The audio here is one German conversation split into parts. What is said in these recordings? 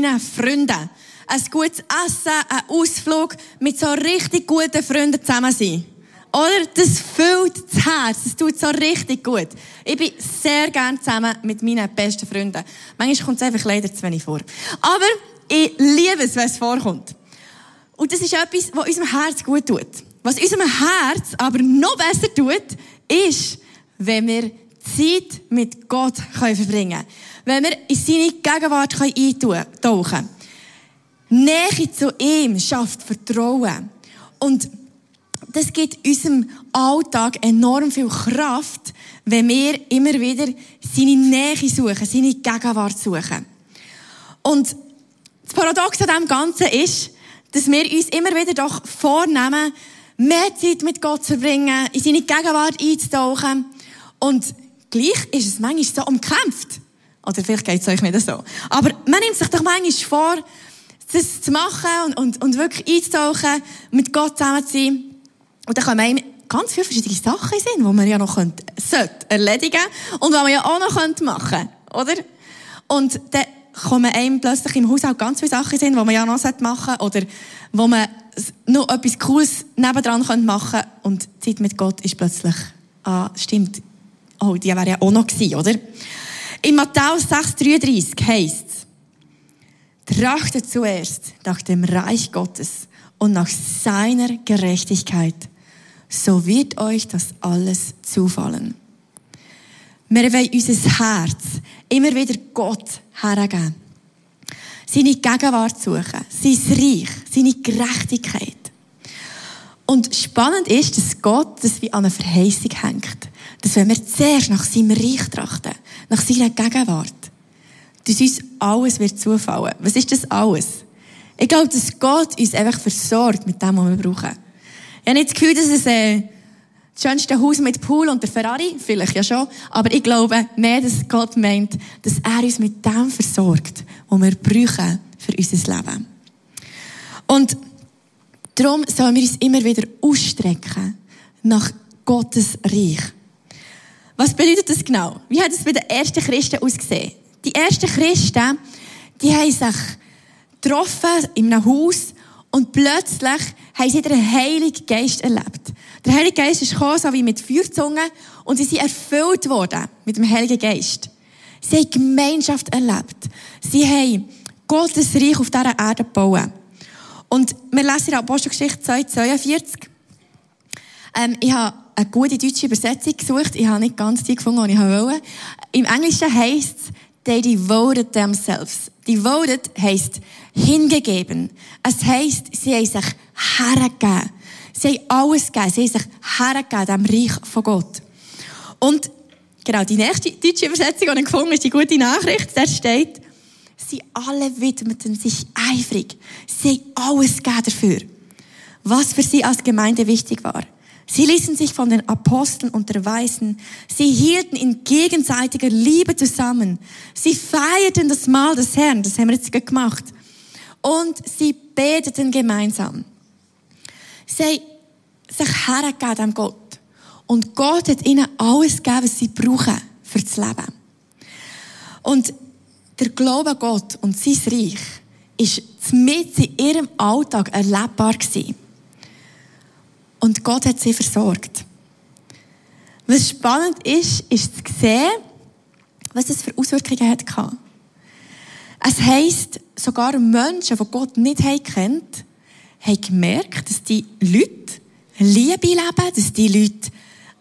seinen Freunden. Ein gutes Essen, ein Ausflug, mit so richtig guten Freunden zusammen sein. Oder? Das füllt das Herz. Das tut so richtig gut. Ich bin sehr gern zusammen mit meinen besten Freunden. Manchmal kommt es einfach leider zu wenig vor. Aber ich liebe es, wenn es vorkommt. Und das ist etwas, was unserem Herz gut tut. Was unserem Herz aber noch besser tut, ist, wenn wir Zeit mit Gott verbringen können. Wenn wir in seine Gegenwart eintauchen können. Nähe zu ihm schafft Vertrauen. Und das gibt unserem Alltag enorm viel Kraft, wenn wir immer wieder seine Nähe suchen, seine Gegenwart suchen. Und das Paradox an dem Ganzen ist, dass wir uns immer wieder doch vornehmen, mehr Zeit mit Gott zu verbringen, in seine Gegenwart einzutauchen. Und gleich ist es manchmal so umkämpft. Oder vielleicht geht es euch nicht so. Aber man nimmt sich doch manchmal vor, das zu machen und, und, und wirklich einzutauchen, mit Gott zusammen zu sein. Und dann kommen einem ganz viele verschiedene Sachen in Sinn, die man ja noch könnte, sollte erledigen und was man ja auch noch könnte machen oder? Und dann kommen einem plötzlich im Haushalt ganz viele Sachen in Sinn, die man ja noch machen sollte oder wo man noch etwas Cooles nebendran machen könnte und die Zeit mit Gott ist plötzlich, ah, stimmt, oh, die wäre ja auch noch gewesen, oder? In Matthäus 6,33 heisst es, trachtet zuerst nach dem Reich Gottes und nach seiner Gerechtigkeit, so wird euch das alles zufallen. Wir wollen unser Herz immer wieder Gott hergeben. Seine Gegenwart suchen, sein Reich, seine Gerechtigkeit. Und spannend ist, dass Gott das wie an einer Verheißung hängt. Dass wenn wir zuerst nach seinem Reich trachten, nach seiner Gegenwart, dass uns alles wird zufallen. Was ist das alles? Ich glaube, dass Gott uns einfach versorgt mit dem, was wir brauchen. Ich habe nicht das Gefühl, dass es äh, das schönste Haus mit Pool und der Ferrari, vielleicht ja schon, aber ich glaube mehr, dass Gott meint, dass er uns mit dem versorgt, was wir brauchen für unser Leben. Und darum sollen wir uns immer wieder ausstrecken nach Gottes Reich. Was bedeutet das genau? Wie hat es bei den ersten Christen ausgesehen? Die ersten Christen, die haben sich getroffen in einem Haus und plötzlich haben sie den Heiligen Geist erlebt. Der Heilige Geist ist gekommen, so wie mit Feuerzungen, und sie sind erfüllt worden mit dem Heiligen Geist. Sie haben Gemeinschaft erlebt. Sie haben Gottes Reich auf dieser Erde gebaut. Und wir lesen in der Apostelgeschichte 2,42. Ähm, ich habe eine gute deutsche Übersetzung gesucht. Ich habe nicht ganz die gefunden, die ich wollte. Im Englischen heisst es, they devoted themselves. Devoted heisst hingegeben. Es heisst, sie haben sich hergegeben. Sie haben alles gegeben. Sie haben sich hergegeben, dem Reich von Gott. Und genau, die nächste deutsche Übersetzung, die ich gefunden habe, ist die gute Nachricht. Da steht, sie alle widmeten sich eifrig. Sie haben alles gegeben dafür. Was für sie als Gemeinde wichtig war. Sie ließen sich von den Aposteln unterweisen. Sie hielten in gegenseitiger Liebe zusammen. Sie feierten das Mahl des Herrn. Das haben wir jetzt gemacht. Und sie beteten gemeinsam. Sie haben sich hergegeben an Gott. Und Gott hat ihnen alles gegeben, was sie brauchen für das Leben. Und der Glaube an Gott und sein Reich ist mit in ihrem Alltag erlebbar gewesen. Und Gott hat sie versorgt. Was spannend ist, ist zu sehen, was das für Auswirkungen hat Es heisst, sogar Menschen, die Gott nicht kennt, haben gemerkt, dass die Leute Liebe leben, dass die Leute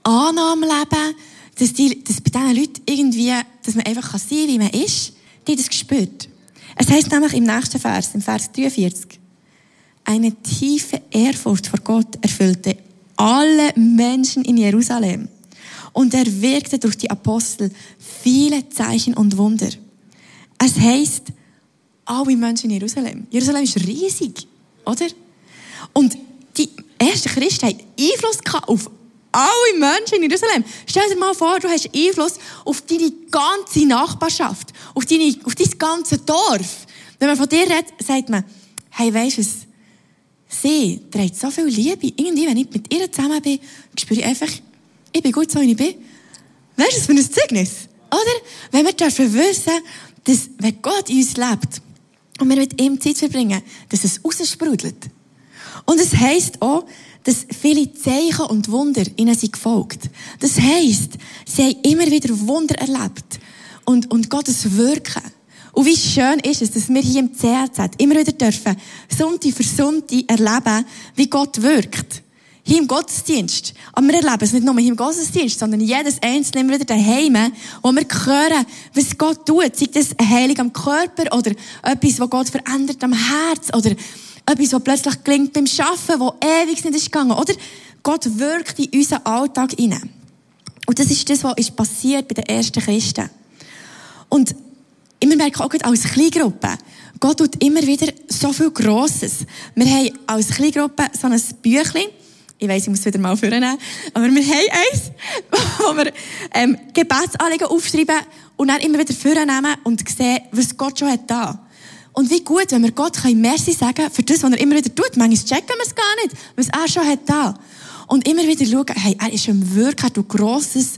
Annahme leben, dass, die, dass bei diesen Leuten irgendwie, dass man einfach sein kann, wie man ist, die das gespürt. Es heisst nämlich im nächsten Vers, im Vers 43, eine tiefe Ehrfurcht vor Gott erfüllte alle Menschen in Jerusalem. Und er wirkte durch die Apostel viele Zeichen und Wunder. Es heißt, alle Menschen in Jerusalem. Jerusalem ist riesig, oder? Und die ersten Christen haben Einfluss auf alle Menschen in Jerusalem. Stell dir mal vor, du hast Einfluss auf deine ganze Nachbarschaft, auf, deine, auf dein ganze Dorf. Wenn man von dir redet, sagt man, hey, weisst du was? Sie trägt so viel Liebe. Irgendwie, wenn ich mit ihr zusammen bin, spüre ich einfach, ich bin gut so, wie ich bin. Weißt du, was für ein Zeugnis? Oder? Wenn wir dürfen wissen, dass, wenn Gott in uns lebt, und wir mit ihm Zeit verbringen, dass es raussprudelt. Und es heisst auch, dass viele Zeichen und Wunder ihnen sind gefolgt. Das heisst, sie haben immer wieder Wunder erlebt. Und, und Gottes Wirken. Und wie schön ist es, dass wir hier im CRZ immer wieder dürfen, Sonntag für Sonntag erleben, wie Gott wirkt. Hier im Gottesdienst. Aber wir erleben es nicht nur im Gottesdienst, sondern jedes Einzelne immer wieder daheim, wo wir hören, was Gott tut. Sei das eine Heilung am Körper oder etwas, was Gott verändert am Herz oder etwas, was plötzlich gelingt beim Arbeiten, wo ewig nicht ist gegangen. Oder Gott wirkt in unseren Alltag hinein. Und das ist das, was ist passiert bei den ersten Christen. Und wir merken auch als Kleingruppe, Gott tut immer wieder so viel Grosses. Wir haben als Kleingruppe so ein Büchlein, ich weiss, ich muss es wieder mal vornehmen, aber wir haben eins, wo wir ähm, Gebetsanliegen aufschreiben und dann immer wieder vornehmen und sehen, was Gott schon hat da. Und wie gut, wenn wir Gott Merci sagen können für das, was er immer wieder tut. Manchmal checken wir es gar nicht, was er schon hat da. Und immer wieder schauen, hey, er ist im Wirken, er tut Grosses,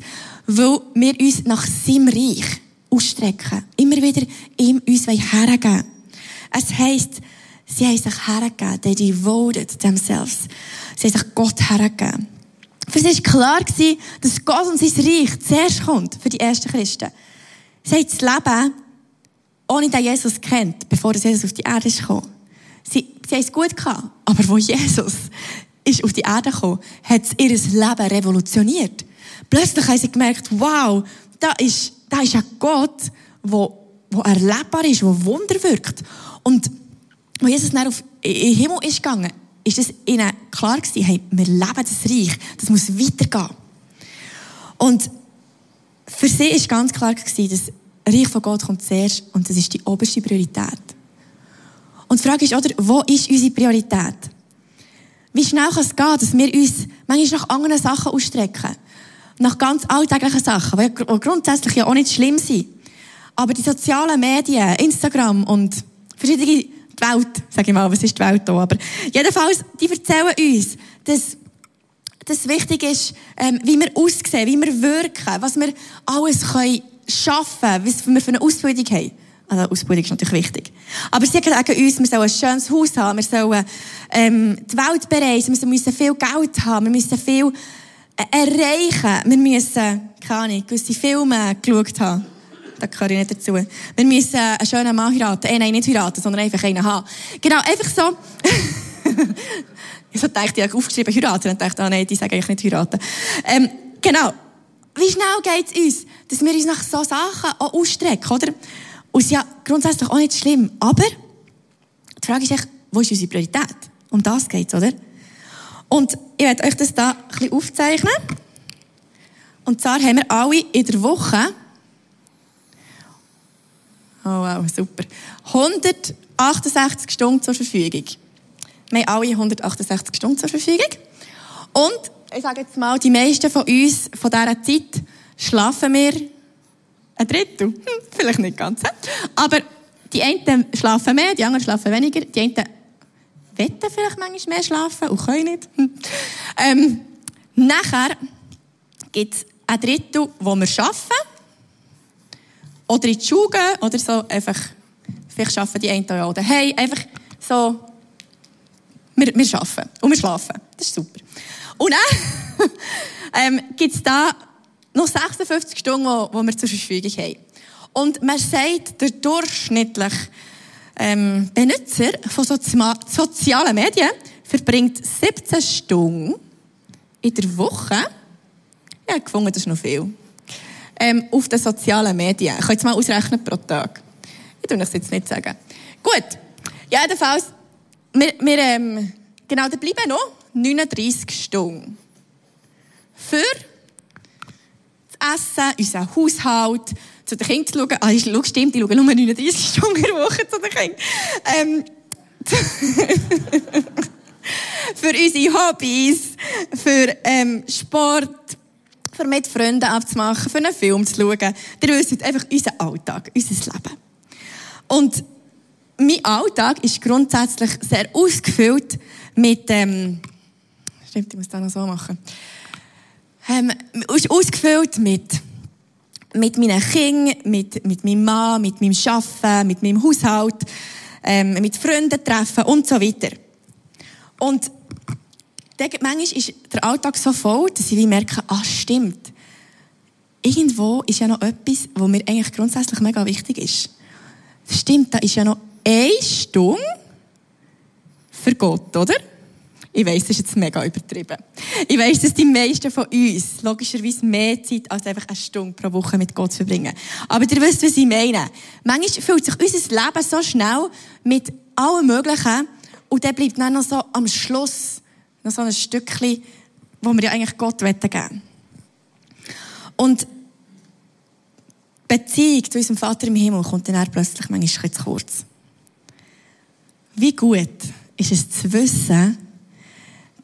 weil wir uns nach seinem Reich ausstrecken. Immer wieder ihm uns hergeben Es heisst, sie haben sich hergegeben, they devoted themselves. Sie haben sich Gott hergegeben. Für sie war klar, dass Gott und sein Reich zuerst kommt, für die ersten Christen. Sie haben das Leben ohne den Jesus kennt, bevor Jesus auf die Erde kam. Sie, sie haben es gut gehabt, aber wo Jesus ist auf die Erde gekommen, hat es ihr Leben revolutioniert. Plötzlich haben sie gemerkt, wow, da ist, da ist ein Gott, wo, wo erlebbar ist, wo Wunder wirkt. Und als Jesus dann auf, den Himmel ist gegangen, ist es ihnen klar gewesen, hey, wir leben das Reich, das muss weitergehen. Und für sie ist ganz klar gewesen, dass Reich von Gott kommt zuerst und das ist die oberste Priorität. Und die Frage ist, oder, wo ist unsere Priorität? Wie schnell kann es gehen, dass wir uns manchmal nach anderen Sachen ausstrecken? Nach ganz alltäglichen Sachen, die grundsätzlich ja auch nicht schlimm sind. Aber die sozialen Medien, Instagram und verschiedene, die Welt, sage ich mal, was ist die Welt da, aber jedenfalls, die erzählen uns, dass das wichtig ist, ähm, wie wir aussehen, wie wir wirken, was wir alles können schaffen, was wir für eine Ausbildung haben. Also Ausbildung ist natürlich wichtig. Aber sie sagen uns, wir sollen ein schönes Haus haben, wir sollen ähm, die Welt bereisen, wir müssen viel Geld haben, wir müssen viel erreichen, wir müssen, keine Ahnung, gewisse Filme geschaut haben. Da gehöre ich nicht dazu. Wir müssen einen schönen Mann heiraten. Eh, nein, nicht heiraten, sondern einfach einen haben. Genau, einfach so. ich dachte, ich habe aufgeschrieben heiraten. Und dachte, ah, nein, die sagen eigentlich nicht heiraten. Ähm, genau. Wie schnell geht es uns, dass wir uns nach so Sachen auch ausstrecken, oder? Und es ist ja grundsätzlich auch nicht schlimm. Aber die Frage ist echt, wo ist unsere Priorität? Um das geht oder? Und ich werde euch das da ein bisschen aufzeichnen. Und zwar haben wir alle in der Woche, oh wow, super, 168 Stunden zur Verfügung. Wir haben alle 168 Stunden zur Verfügung. Und ich sage jetzt mal, die meisten von uns von dieser Zeit schlafen wir ein Drittel. Hm, vielleicht nicht ganz. Aber die einen schlafen mehr, die anderen schlafen weniger. Die einen wetten vielleicht manchmal mehr schlafen und können nicht. Hm. Ähm, nachher gibt es ein Drittel, wo wir arbeiten. Oder in die Schule gehen. Oder so einfach, vielleicht arbeiten die einen ja auch daheim. Einfach so, wir, wir arbeiten und wir schlafen. Das ist super. Und dann ähm, gibt es da noch 56 Stunden, die wir zur Verfügung haben. Und man sagt, der durchschnittliche ähm, Benutzer von sozialen Medien verbringt 17 Stunden in der Woche. Ja, gefunden, das ist noch viel. Ähm, auf den sozialen Medien. Ich kann jetzt mal ausrechnen pro Tag. Ich tue es jetzt nicht sagen. Gut. Ja, jedenfalls, wir, wir ähm, genau, da bleiben noch 39 Stunden. Für das Essen, unseren Haushalt, zu den Kindern zu schauen. Ah, schau, stimmt, ich schaue nur 39 Stunden der Woche zu den Kindern. Ähm, für unsere Hobbys, für ähm, Sport, für mit Freunden abzumachen, für einen Film zu schauen. Ihr wisst einfach unseren Alltag, unser Leben. Und mein Alltag ist grundsätzlich sehr ausgefüllt mit ähm, Stimmt, ich muss das noch so machen. Ähm, ist ausgefüllt mit, mit meinen Kindern, mit, mit meinem Mann, mit meinem Arbeiten, mit meinem Haushalt. ähm, mit Freunden treffen und so weiter. Und manchmal ist der Alltag so voll, dass ich merke, ah, stimmt. Irgendwo ist ja noch etwas, was mir eigentlich grundsätzlich mega wichtig ist. Stimmt, da ist ja noch eine Stunde für Gott, oder? Ich weiss, das ist jetzt mega übertrieben. Ich weiss, dass die meisten von uns logischerweise mehr Zeit als einfach eine Stunde pro Woche mit Gott verbringen. Aber ihr wisst, was ich meine. Manchmal fühlt sich unser Leben so schnell mit allem Möglichen und dann bleibt dann noch so am Schluss noch so ein Stückchen, wo wir ja eigentlich Gott geben wollen. Und die Beziehung zu unserem Vater im Himmel kommt dann plötzlich manchmal zu kurz. Wie gut ist es zu wissen,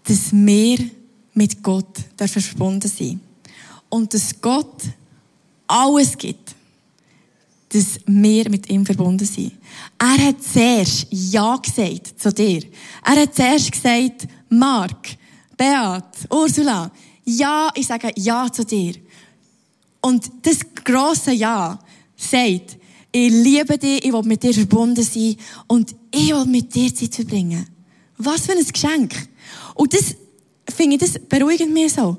dass wir mit Gott verbunden sind. Und dass Gott alles gibt, dass wir mit ihm verbunden sind. Er hat zuerst Ja gesagt zu dir. Er hat zuerst gesagt, Mark, Beat, Ursula, ja, ich sage Ja zu dir. Und das große Ja sagt, ich liebe dich, ich will mit dir verbunden sein und ich will mit dir Zeit verbringen. Was für ein Geschenk. Und das, finde ich, das beruhigt mich so.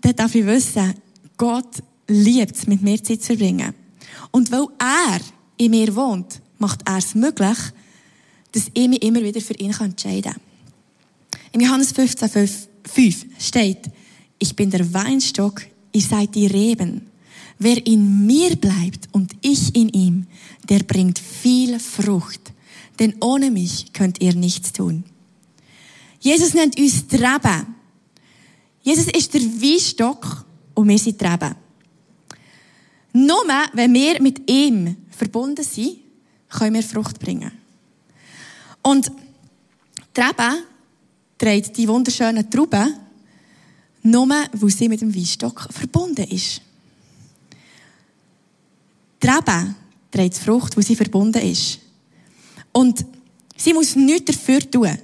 Dann darf ich wissen, Gott liebt es, mit mir Zeit zu verbringen. Und weil er in mir wohnt, macht er es möglich, dass ich mich immer wieder für ihn entscheiden kann. Im Johannes 15, 5, 5 steht, ich bin der Weinstock, ihr seid die Reben. Wer in mir bleibt und ich in ihm, der bringt viel Frucht. Denn ohne mich könnt ihr nichts tun. Jesus nennt uns die Reben. Jesus ist der Weinstock und wir sind die Reben. Nur wenn wir mit ihm verbunden sind, können wir Frucht bringen. Und Rebe trägt die wunderschönen Trauben, nur weil sie mit dem Weinstock verbunden ist. Rebe trägt Frucht, weil sie verbunden ist. Und sie muss nichts dafür tun.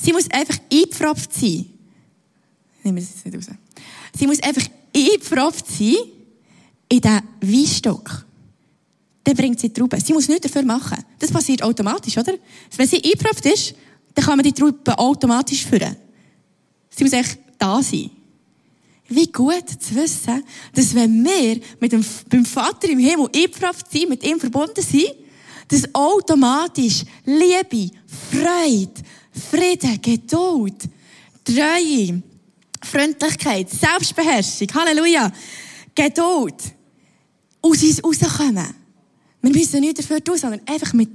Sie muss einfach eingepfropft sein. Nehmen wir es nicht raus. Sie muss einfach eingepfropft sein in diesen Weinstock. Dann bringt sie Trauben. Sie muss nichts dafür machen. Das passiert automatisch, oder? Wenn sie eingepfropft ist, dann kann man die Trauben automatisch führen. Sie muss echt da sein. Wie gut zu wissen, dass wenn wir mit dem, beim Vater im Himmel eingepfropft sind, mit ihm verbunden sind, dass automatisch Liebe, Freude, Frieden, Geduld, Treue, Freundlichkeit, Selbstbeherrschung, Halleluja, Geduld aus uns rauskommen. Wir müssen nicht dafür tun, sondern einfach mit,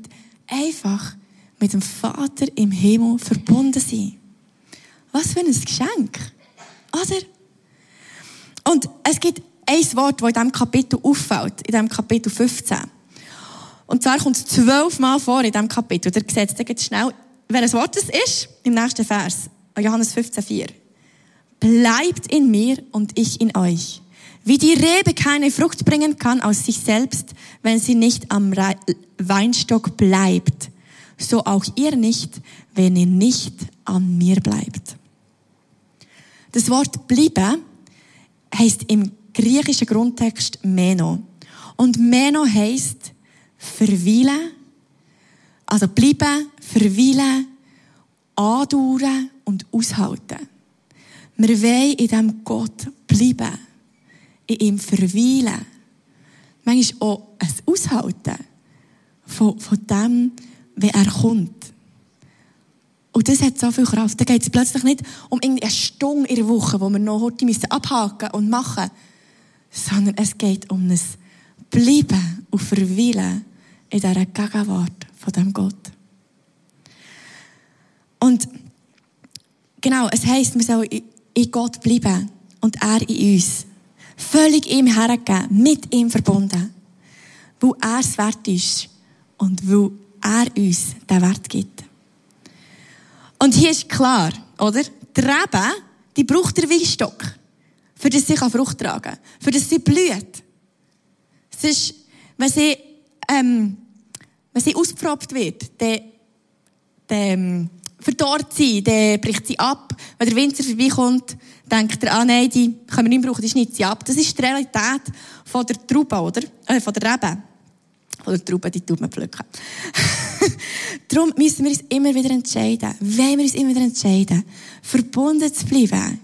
einfach mit dem Vater im Himmel verbunden sein. Was für ein Geschenk. Oder? Und es gibt ein Wort, das in diesem Kapitel auffällt, in diesem Kapitel 15. Und zwar kommt es zwölfmal vor in diesem Kapitel. Der seht es schnell welches Wort es ist, im nächsten Vers, Johannes 15,4. Bleibt in mir und ich in euch. Wie die Rebe keine Frucht bringen kann aus sich selbst, wenn sie nicht am Weinstock bleibt, so auch ihr nicht, wenn ihr nicht an mir bleibt. Das Wort bleiben heißt im griechischen Grundtext Meno. Und Meno heißt verweilen, also bleiben, verweilen, andauern und aushalten. Wir wollen in diesem Gott bleiben, in ihm verweilen. Manchmal auch ein Aushalten von, von dem, wie er kommt. Und das hat so viel Kraft. Da geht es plötzlich nicht um eine Stunde in der Woche, wo wir noch heute müssen abhaken und machen, sondern es geht um ein Bleiben und Verweilen in dieser Gegenwart von dem Gott. Und genau, es heisst, wir sollen in Gott bleiben und er in uns. Völlig ihm hergeben, mit ihm verbunden. Weil er es wert ist und weil er uns den Wert gibt. Und hier ist klar, oder? Die Rebe, die braucht der Weinstock, für das sie Frucht tragen kann, für das sie blüht. Es ist, wenn sie, ähm, wenn sie ausgepropft wird, dann, dann verdorrt sie, dann bricht sie ab. Wenn der Winzer vorbeikommt, denkt er, ah nein, die können wir nicht brauchen, die schneidet sie ab. Das ist die Realität von der Traube, oder? Äh, von der Rebe. Von der Traube, die tut man pflücken. Darum müssen wir uns immer wieder entscheiden, wollen wir uns immer wieder entscheiden, verbunden zu bleiben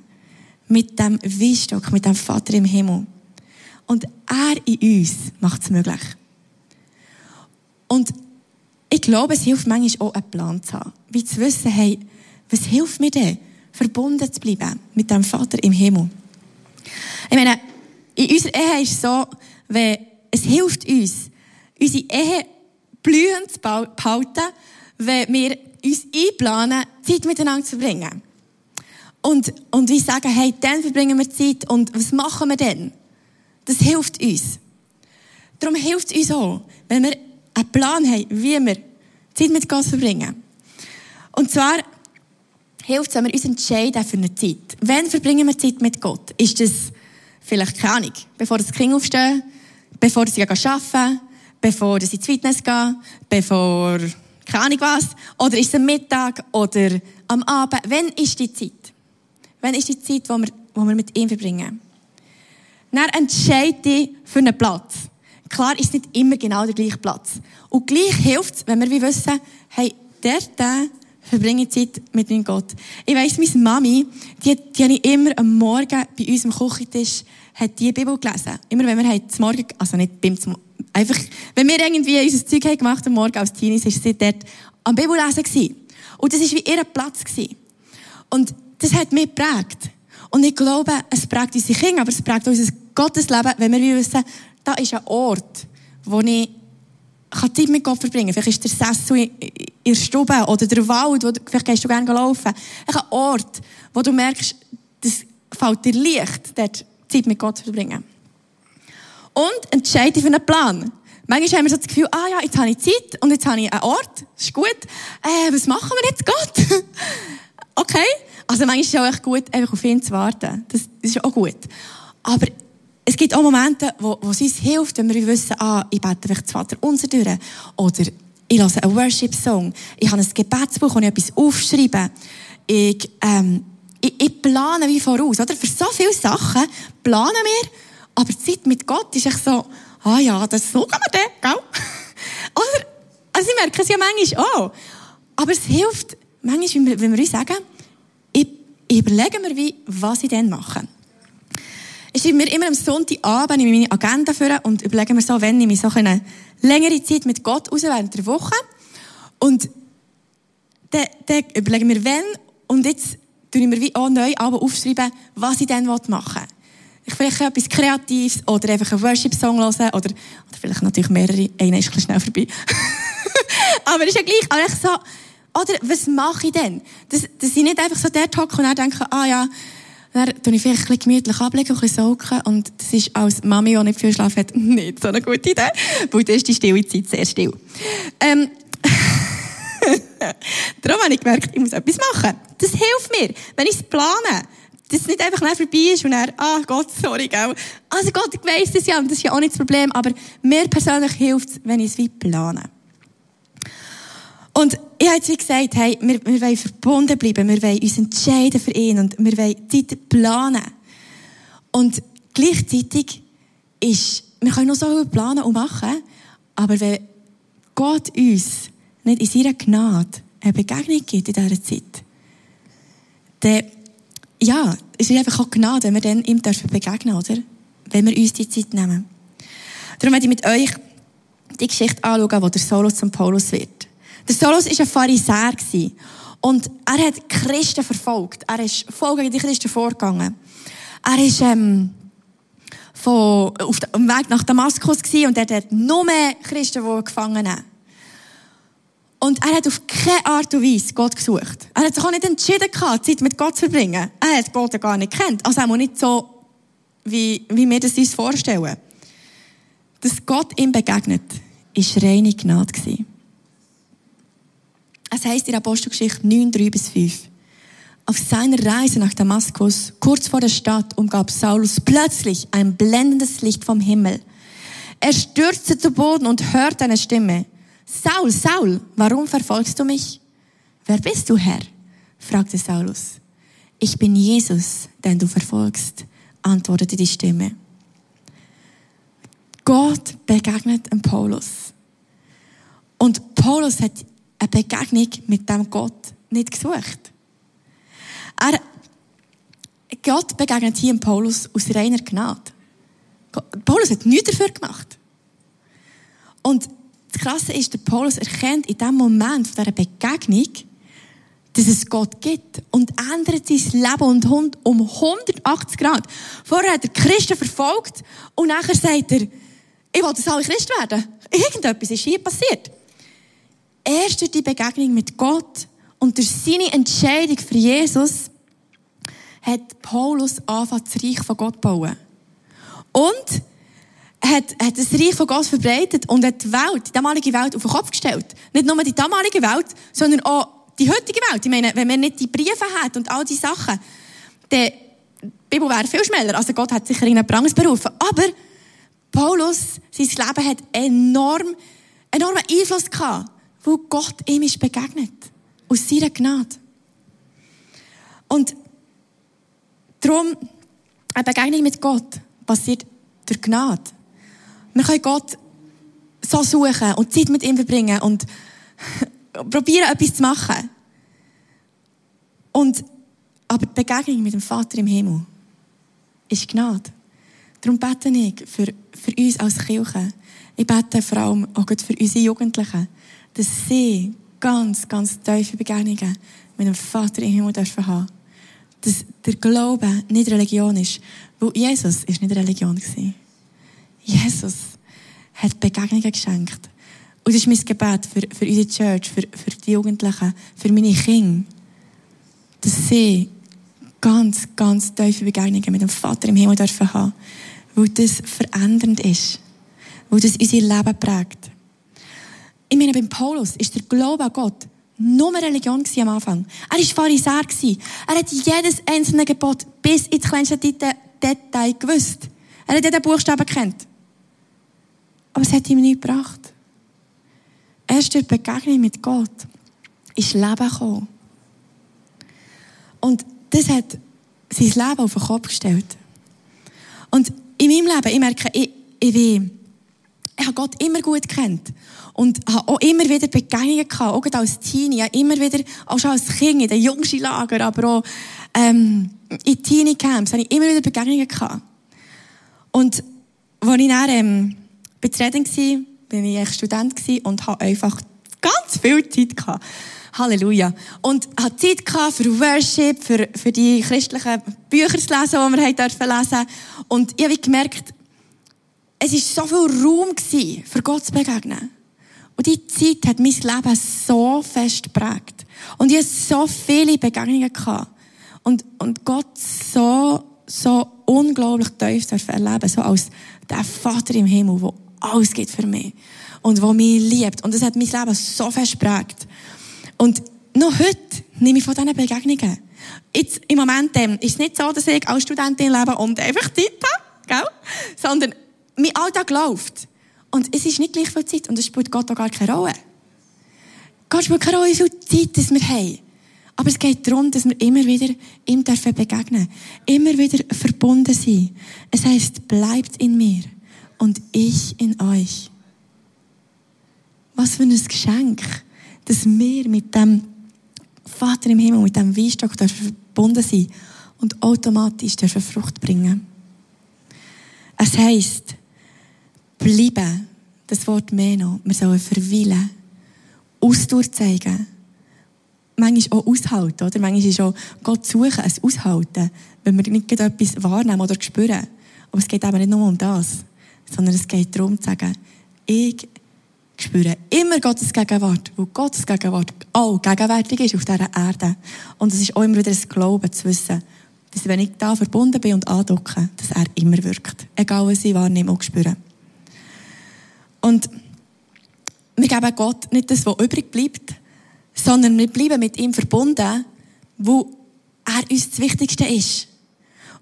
mit dem Weinstock, mit dem Vater im Himmel. Und er in uns macht es möglich. Und ich glaube, es hilft manchmal auch, einen Plan zu haben. Wie zu wissen, hey, was hilft mir denn, verbunden zu bleiben mit dem Vater im Himmel? Ich meine, in unserer Ehe ist es so, wenn es hilft uns, unsere Ehe blühend zu behalten, wenn wir uns einplanen, Zeit miteinander zu verbringen. Und, und wir sagen, hey, dann verbringen wir Zeit und was machen wir denn? Das hilft uns. Darum hilft es uns auch, wenn wir einen Plan haben, wie wir Zeit mit Gott verbringen. Und zwar hilft es, wenn wir uns entscheiden für eine Zeit. Wann verbringen wir Zeit mit Gott? Ist das vielleicht keine Ahnung, bevor das Kind aufstehen, bevor sie arbeiten, bevor sie ins Fitness gehen, bevor keine Ahnung was, oder ist es am Mittag oder am Abend? Wann ist die Zeit? Wann ist die Zeit, wo wir, wo wir mit ihm verbringen? Dann entscheide dich für einen Platz. Klar ist nicht immer genau der gleiche Platz. Und gleich hilft es, wenn wir wie wissen, hey, der, der verbringe Zeit mit meinem Gott. Ich weiss, meine Mami, die, die habe ich immer am Morgen bei uns am Küchentisch, hat die Bibel gelesen. Immer wenn wir halt zum Morgen, also nicht beim einfach, wenn wir irgendwie unser Zeug haben gemacht am Morgen als Teenies, ist sie dort am Bibellesen gewesen. Und das war wie ihr Platz gewesen. Und das hat mich geprägt. Und ich glaube, es prägt unsere Kinder, aber es prägt unser Gottesleben, wenn wir wissen, da ist ein Ort, wo ich kann Zeit mit Gott verbringen. Vielleicht ist der Sessel in der Stube oder der Wald, wo du, vielleicht gehst du gerne laufen. Ein Ort, wo du merkst, das fällt dir leicht, dort Zeit mit Gott zu verbringen. Und entscheide dich für einen Plan. Manchmal haben wir das Gefühl, ah ja, jetzt habe ich Zeit und jetzt habe ich einen Ort, das ist gut. Äh, was machen wir jetzt, Gott? okay. Also manchmal ist es auch echt gut, einfach auf ihn zu warten. Das ist auch gut. Aber es gibt auch Momente, wo, wo es uns hilft, wenn wir wissen, ah, ich bete vielleicht das Vater unser durch. Oder ich höre einen Worship-Song. Ich habe ein Gebetsbuch, wo ich etwas aufschreibe. Ich, ähm, ich, ich plane wie voraus, oder? Für so viele Sachen planen wir, aber die Zeit mit Gott ist echt so, ah ja, das so kann man dann, gell? oder? Also ich merke es ja manchmal auch. Aber es hilft manchmal, wenn wir uns sagen, ich, ich überlege mir, wie, was ich dann mache. Ich schreibe mir immer am Sonntagabend in meine Agenda für und überlege mir so, wenn ich so eine längere Zeit mit Gott raus während der Woche. Und dann, dann überlege ich mir, wenn, und jetzt tue ich mir wie auch neu aufschreiben, was ich dann machen will. Ich vielleicht etwas Kreatives oder einfach einen Worship-Song hören oder, oder vielleicht natürlich mehrere. Einer ist ein schnell vorbei. aber ist ja gleich. Aber ich so, oder was mache ich denn? Dass, dass ich nicht einfach so dort hocke und dann denke, ah ja, dann tue ich vielleicht ein bisschen gemütlich ablegen, ein bisschen saugen. Und das ist als Mami, die nicht viel Schlaf hat, nicht so eine gute Idee. Weil dann ist die stille Zeit sehr still. Ähm, Darum habe ich gemerkt, ich muss etwas machen. Das hilft mir, wenn ich es plane. Dass es nicht einfach nicht vorbei ist und dann, ah Gott, sorry, gell. Also Gott, ich weiss das ja und das ist ja auch nicht das Problem, aber mir persönlich hilft es, wenn ich es wie plane. Und ich habe jetzt wie gesagt, hey, wir, wir wollen verbunden bleiben, wir wollen uns entscheiden für ihn und wir wollen Zeit planen. Und gleichzeitig ist, wir können noch so viel planen und machen, aber wenn Gott uns nicht in seiner Gnade eine Begegnung gibt in dieser Zeit, dann, ja, es ist einfach auch Gnade, wenn wir dann ihm dürfen begegnen, oder? Wenn wir uns die Zeit nehmen. Darum werde ich mit euch die Geschichte anschauen, wo der Solus zum Paulus wird. Der Saulus war ein Pharisäer. Und er hat Christen verfolgt. Er ist voll gegen die Christen vorgegangen. Er ist, ähm, von, auf dem Weg nach Damaskus gewesen und er hat nur mehr Christen, gefangen. Und er hat auf keine Art und Weise Gott gesucht. Er hat sich auch nicht entschieden gehabt, Zeit mit Gott zu verbringen. Er hat Gott gar nicht kennt. Also auch nicht so, wie, wie wir das uns vorstellen. Dass Gott ihm begegnet, war reine Gnade gewesen. Es heißt in Apostelgeschichte 9, 3 bis 5. Auf seiner Reise nach Damaskus, kurz vor der Stadt, umgab Saulus plötzlich ein blendendes Licht vom Himmel. Er stürzte zu Boden und hörte eine Stimme. Saul, Saul, warum verfolgst du mich? Wer bist du, Herr? fragte Saulus. Ich bin Jesus, den du verfolgst, antwortete die Stimme. Gott begegnet dem Paulus. Und Paulus hat eine Begegnung mit dem Gott nicht gesucht. Er, Gott begegnet hier im Paulus aus reiner Gnade. Paulus hat nichts dafür gemacht. Und das Krasse ist, der Paulus erkennt in dem Moment von dieser Begegnung, dass es Gott gibt und ändert sein Leben und um 180 Grad. Vorher hat er Christen verfolgt und nachher sagt er, ich will, dass alle Christ werden. Irgendetwas ist hier passiert. Erst durch die Begegnung mit Gott und durch seine Entscheidung für Jesus hat Paulus angefangen, das Reich von Gott zu bauen. Und hat, hat das Reich von Gott verbreitet und hat die Welt, die damalige Welt, auf den Kopf gestellt. Nicht nur die damalige Welt, sondern auch die heutige Welt. Ich meine, wenn man nicht die Briefe hat und all diese Sachen, dann, die Bibel wäre viel schneller. Also Gott hat sicher einen anderes berufen. Aber Paulus, sein Leben hat enorm, enormen Einfluss gehabt, wo Gott ihm ist begegnet. Aus seiner Gnade. Und darum, eine Begegnung mit Gott passiert durch Gnade. Wir können Gott so suchen und Zeit mit ihm verbringen und probieren, etwas zu machen. Und, aber die Begegnung mit dem Vater im Himmel ist Gnade. Darum bete ich für, für uns als Kirche. Ich bete vor allem auch für unsere Jugendlichen, dass sie ganz, ganz tiefe Begegnungen mit dem Vater im Himmel dürfen haben. Dass der Glaube nicht Religion ist. Weil Jesus ist nicht Religion. Jesus hat Begegnungen geschenkt. Und das ist mein Gebet für, für unsere Church, für, für die Jugendlichen, für meine Kinder, dass sie ganz, ganz tiefe Begegnungen mit dem Vater im Himmel dürfen haben, weil das verändernd ist, weil das unser Leben prägt. Ich meine, beim Paulus ist der Glaube an Gott nur Religion am Anfang. Er war Pharisäer. Er hat jedes einzelne Gebot bis ins kleinste Detail gewusst. Er hat jeden Buchstaben kennt. Aber es hat ihm nichts gebracht. Erst durch die Begegnung mit Gott ist Leben gekommen. Und das hat sein Leben auf den Kopf gestellt. Und in meinem Leben, ich merke, ich, ich, ich, ich habe Gott immer gut kennt und habe auch immer wieder Begegnungen gehabt, auch als Teenie, immer wieder, auch schon als Kind in den Jungskilager, aber auch ähm, in Teenie-Camps, habe ich immer wieder Begegnungen gehabt. Und als ich dann ähm, bei Reden war, bin ich Student und hatte einfach ganz viel Zeit gehabt. Halleluja. Und hatte Zeit gehabt für Worship, für, für die christlichen Bücher zu lesen, die wir lesen dürfen Und ich habe gemerkt, es war so viel Raum für Gott zu begegnen. Und die Zeit hat mein Leben so fest geprägt. Und ich hatte so viele Begegnungen gehabt. Und, und Gott so, so unglaublich tief erleben, so als der Vater im Himmel, der alles gibt für mich und der mich liebt. Und das hat mein Leben so fest geprägt. Und noch heute nehme ich von diesen Begegnungen. Jetzt, im Moment ähm, ist es nicht so, dass ich als Studentin lebe und einfach Zeit habe, gell? sondern mein Alltag läuft. Und es ist nicht gleich viel Zeit und es spielt Gott auch gar keine Rolle. Gott spielt keine Rolle, wie viel Zeit wir haben. Aber es geht darum, dass wir immer wieder ihm dürfen begegnen. Immer wieder verbunden sein. Es heißt, bleibt in mir und ich in euch. Was für ein Geschenk, dass wir mit dem Vater im Himmel, mit dem Weinstock verbunden sind und automatisch dürfen Frucht bringen. Es heisst, bleiben, das Wort mehr noch, wir sollen verweilen, Ausdauer zeigen, manchmal auch aushalten, oder? Manchmal ist auch Gott suchen, ein Aushalten, wenn wir nicht etwas wahrnehmen oder spüren. Aber es geht eben nicht nur um das sondern es geht darum zu sagen, ich spüre immer Gottes Gegenwart, weil Gottes Gegenwart auch gegenwärtig ist auf dieser Erde. Und es ist auch immer wieder ein Glauben zu wissen, dass wenn ich da verbunden bin und andocke, dass er immer wirkt. Egal was ich wahrnehme und spüre. Und wir geben Gott nicht das, was übrig bleibt, sondern wir bleiben mit ihm verbunden, wo er uns das Wichtigste ist.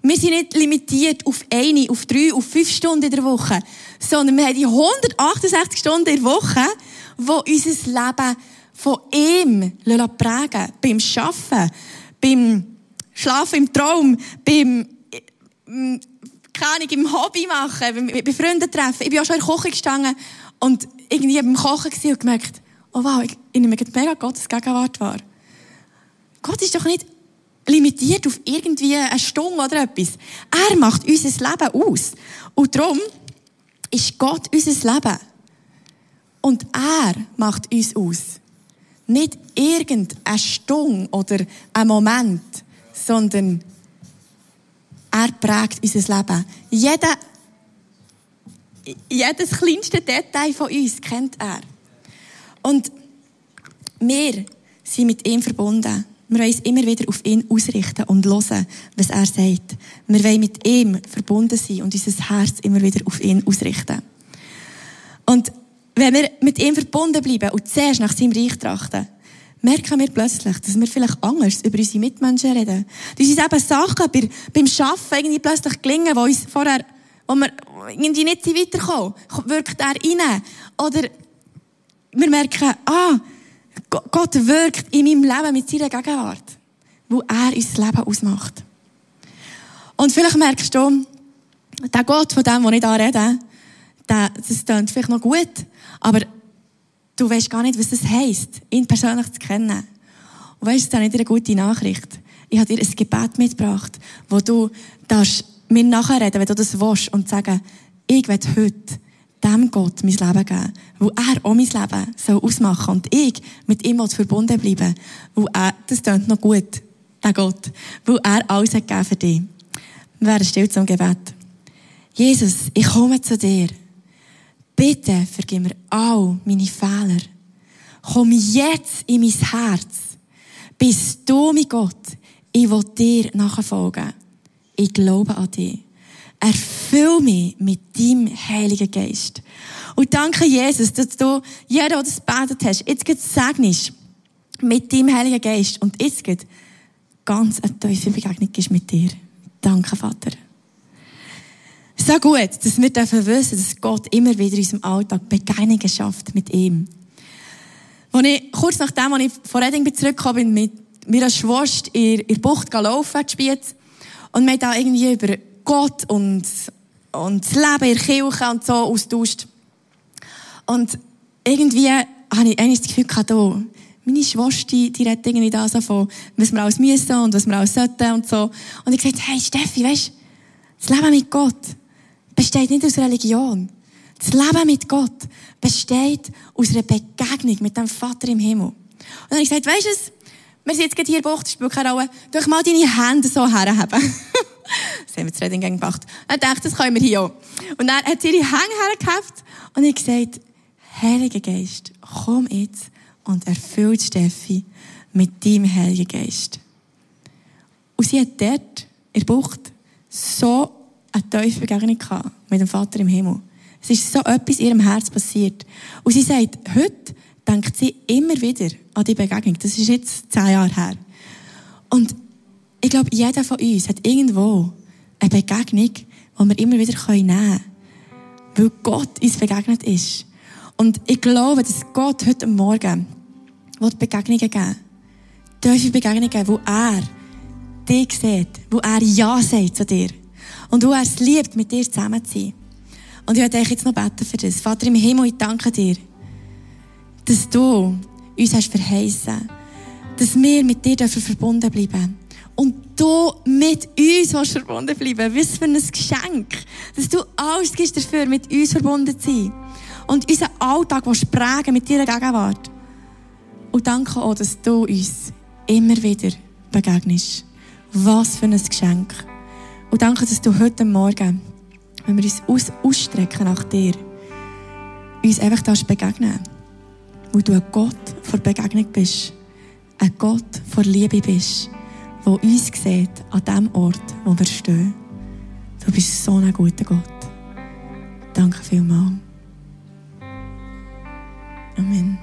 Wir sind nicht limitiert auf eine, auf drei, auf fünf Stunden in der Woche, sondern wir haben die 168 Stunden in der Woche, wo unser Leben von ihm prägen Beim Arbeiten, beim Schlafen im Traum, beim, mm, keine Ahnung, im Hobby machen, bei Freunden treffen. Ich bin auch schon in der Küche gestanden und irgendwie beim Kochen und gemerkt, oh wow, ich, ich nehme mega Gottes Gegenwart wahr. Gott ist doch nicht limitiert auf irgendwie eine Stunde oder etwas. Er macht unser Leben aus. Und darum ist Gott unser Leben. Und er macht uns aus. Nicht irgendeine Stunde oder ein Moment, sondern er prägt unser Leben. Jeder, jedes kleinste Detail von uns kennt er. Und wir sind mit ihm verbunden. Wir wollen uns immer wieder auf ihn ausrichten und hören, was er sagt. Wir wollen mit ihm verbunden sein und unser Herz immer wieder auf ihn ausrichten. Und wenn wir mit ihm verbunden bleiben und zuerst nach seinem Reich trachten, merken wir plötzlich, dass wir vielleicht anders über unsere Mitmenschen reden. Dass uns eben Sachen bei, beim Arbeiten irgendwie plötzlich gelingen, wo uns vorher, wo wir irgendwie nicht weiterkommen, wirkt er rein. Oder wir merken, ah, Gott wirkt in meinem Leben mit seiner Gegenwart, wo er unser Leben ausmacht. Und vielleicht merkst du, der Gott, von dem, wo ich da rede, der, das klingt vielleicht noch gut, aber du weißt gar nicht, was das heisst, ihn persönlich zu kennen. Und weißt du, das ist nicht eine gute Nachricht. Ich habe dir ein Gebet mitgebracht, wo du darfst mir nachher reden, wenn du das willst und sagen, ich werde heute dem Gott mein Leben geben, wo er auch mein Leben soll ausmachen und ich mit ihm verbunden bleiben, wo er, das klingt noch gut, der Gott, wo er alles hat gegeben für dich. Wir werden still zum Gebet. Jesus, ich komme zu dir. Bitte vergib mir all meine Fehler. Komm jetzt in mein Herz. Bist du, mein Gott, ich will dir nachfolgen. Ich glaube an dich. Erfüll mich mit deinem Heiligen Geist. Und danke, Jesus, dass du, jeder, der das betet hast, jetzt geht segnest mit deinem Heiligen Geist. Und jetzt geht ganz eine tiefe Begegnung mit dir. Danke, Vater. So gut, dass wir dürfen wissen, dass Gott immer wieder in unserem Alltag Begegnungen schafft mit ihm. Als ich, kurz nachdem, als ich von Redding zurückgekommen bin, mit meiner Schwester in, in der Bucht gelaufen, gespielt, und wir haben da irgendwie über Gott und, und das Leben in der Kirche und so austauscht. Und irgendwie habe ich eigentlich das Gefühl gehabt, oh, meine Schwester, die, die redet irgendwie da so von, was wir alles müssen und was wir alles sollten und so. Und ich gesagt, hey Steffi, weißt, das Leben mit Gott besteht nicht aus Religion. Das Leben mit Gott besteht aus einer Begegnung mit dem Vater im Himmel. Und dann habe ich gesagt, weißt du, wir sind jetzt gerade hier Bucht, spielt keine Rolle, durch mal deine Hände so herhaben. Das haben wir zu Redding gemacht. Und ich dachte, das können wir hier auch. Und dann hat sie ihre Hänge hergehabt und ich gesagt, Heiliger Geist, komm jetzt und erfüllt Steffi mit deinem Heiligen Geist. Und sie hat dort in der Bucht so eine tiefe Begegnung mit dem Vater im Himmel. Es ist so etwas in ihrem Herz passiert. Und sie sagt, heute denkt sie immer wieder an die Begegnung. Das ist jetzt zehn Jahre her. Und ich glaube, jeder von uns hat irgendwo eine Begegnung, die wir immer wieder nehmen können. Weil Gott uns begegnet ist. Und ich glaube, dass Gott heute Morgen Begegnungen geben Tiefe Begegnungen wo er dich sieht, wo er Ja sagt zu dir. Und wo er es liebt, mit dir zusammen zu sein. Und ich werde euch jetzt noch beten für das. Vater im Himmel, ich danke dir, dass du uns hast verheißen, dass wir mit dir verbunden bleiben und du mit uns verbunden bleiben Was für ein Geschenk. Dass du alles gibst dafür, mit uns verbunden zu sein. Und unseren Alltag willst prägen mit deiner Gegenwart. Und danke auch, dass du uns immer wieder begegnest. Was für ein Geschenk. Und danke, dass du heute Morgen, wenn wir uns aus ausstrecken nach dir, uns einfach das begegnen. Weil du ein Gott vor Begegnung bist. Ein Gott vor Liebe bist, der uns sieht an dem Ort, wo wir stehen. Du bist so ein guter Gott. Danke vielmals. Amen.